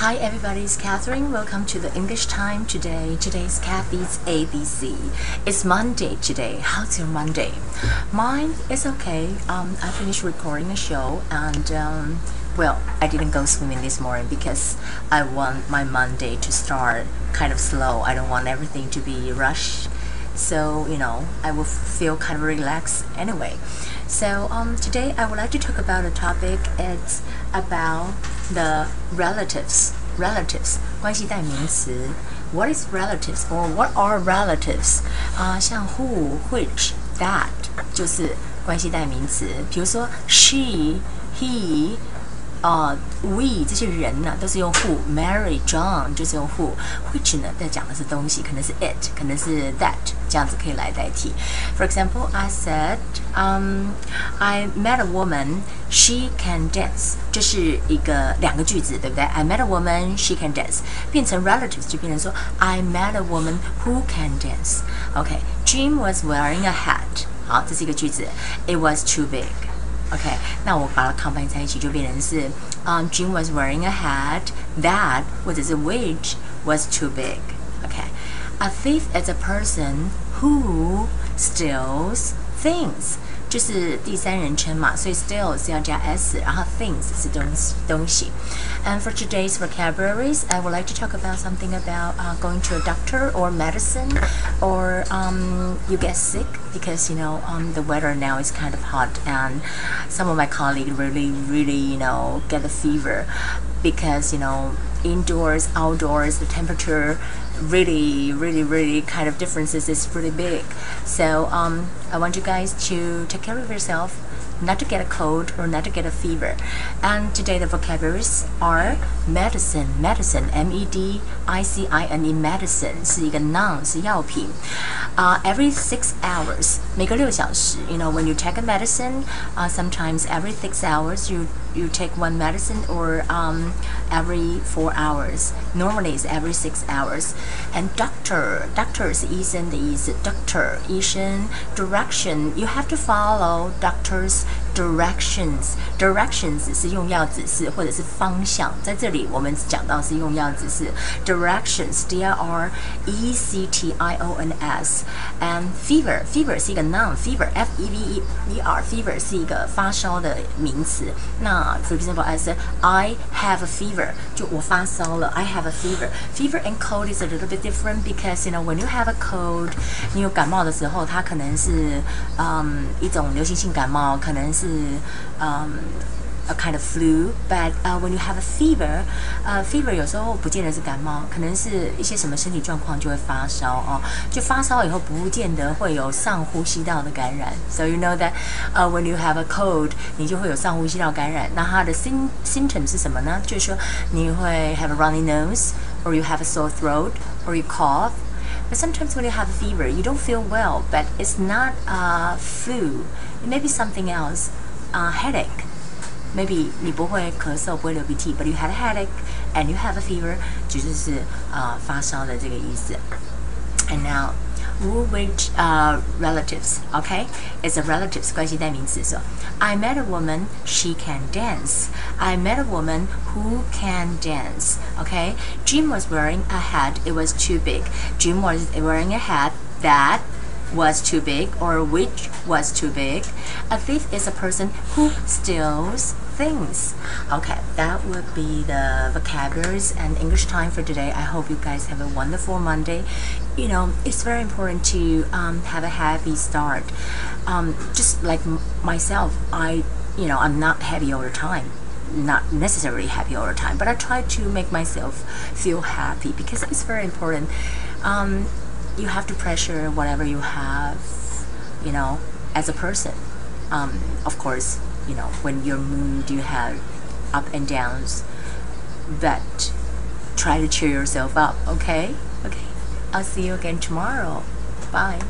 Hi everybody, it's Catherine. Welcome to the English time today. Today's Kathy's ABC. It's Monday today. How's your Monday? Mine is okay. Um, I finished recording a show and um, well, I didn't go swimming this morning because I want my Monday to start kind of slow. I don't want everything to be rushed. So, you know, I will feel kind of relaxed anyway. So um, today I would like to talk about a topic. It's about the relatives. Relatives 关系代名词。What is relatives or what are relatives？啊、像 who、which、that 就是关系代名词。比如说 she、he。 啊、we 这些人呢，都是用 who。Mary、John 就是用 who。Which 呢，在讲的是东西，可能是 it，可能是 that，这样子可以来代替。For example, I said, um, I met a woman. She can dance. 这是一个两个句子，对不对？I met a woman. She can dance. 变成 relatives 就变成说 I met a woman who can dance. OK. Jim was wearing a hat. 好，这是一个句子。It was too big. OK，那我把它 combine 在一起就变成是，嗯、um,，Jim was wearing a hat that 或者是 which was too big。OK，a thief is a person who steals things。 就是第三人称嘛，所以 steal 是要加 s，然后 things 是东东西。And for today's vocabularies, I would like to talk about something about uh, going to a doctor or medicine, or um, you get sick because you know um, the weather now is kind of hot, and some of my colleagues really, really, you know, get a fever because you know indoors, outdoors, the temperature really, really, really kind of differences is really big. So um, I want you guys to take care of yourself, not to get a cold or not to get a fever. And today the vocabularies are medicine, medicine, M-E-D-I-C-I-N-E, medicine 是一个 noun，是药品。Uh, every six hours, 每个六小时. You know, when you take a medicine, uh, sometimes every six hours you you take one medicine or um, every four hours. Normally it's every six hours. And doctor, doctor 是医生的意思。Doctor 医生 direction you have to follow doctor's directions. Directions 是用药指示或者是方向。在这里我们讲到是用药指示。Directions, D R E C T I O N S. And fever, fever 是一个 noun. Fever, F E V E E R. Fever 是一个发烧的名词。那 for example, I said I have a fever. 就我发烧了。I have a fever. Fever and cold is a little bit different because you know when you have a cold，你有感冒的时候，它可能是嗯一种流行性感冒，可能是 嗯。a kind of flu, but uh, when you have a fever, uh, fever 有时候不见得是感冒，可能是一些什么身体状况就会发烧哦。就发烧以后不见得会有上呼吸道的感染。So you know that, uh, when you have a cold，你就会有上呼吸道感染。那它的 sym symptom 是什么呢？就是说你会 have a runny nose, or you have a sore throat, or you cough. But sometimes when you have a fever, you don't feel well, but it's not a flu. It may be something else, a headache. Maybe 你不会咳嗽，不会流鼻涕，but you had a headache and you have a fever，就是呃发烧的这个意思。And now, who which uh relatives? Okay, it's a relatives 关系代名词。So I met a woman, she can dance. I met a woman who can dance. Okay, Jim was wearing a hat. It was too big. Jim was wearing a hat that was too big or which was too big. A thief is a person who steals things. Okay, that would be the vocabularies and English time for today. I hope you guys have a wonderful Monday. You know, it's very important to um, have a happy start. Um, just like myself, I, you know, I'm not happy all the time not necessarily happy all the time, but I try to make myself feel happy because it's very important. Um, you have to pressure whatever you have, you know, as a person. Um, of course, you know, when your mood, you have up and downs, but try to cheer yourself up, okay? Okay, I'll see you again tomorrow. Bye.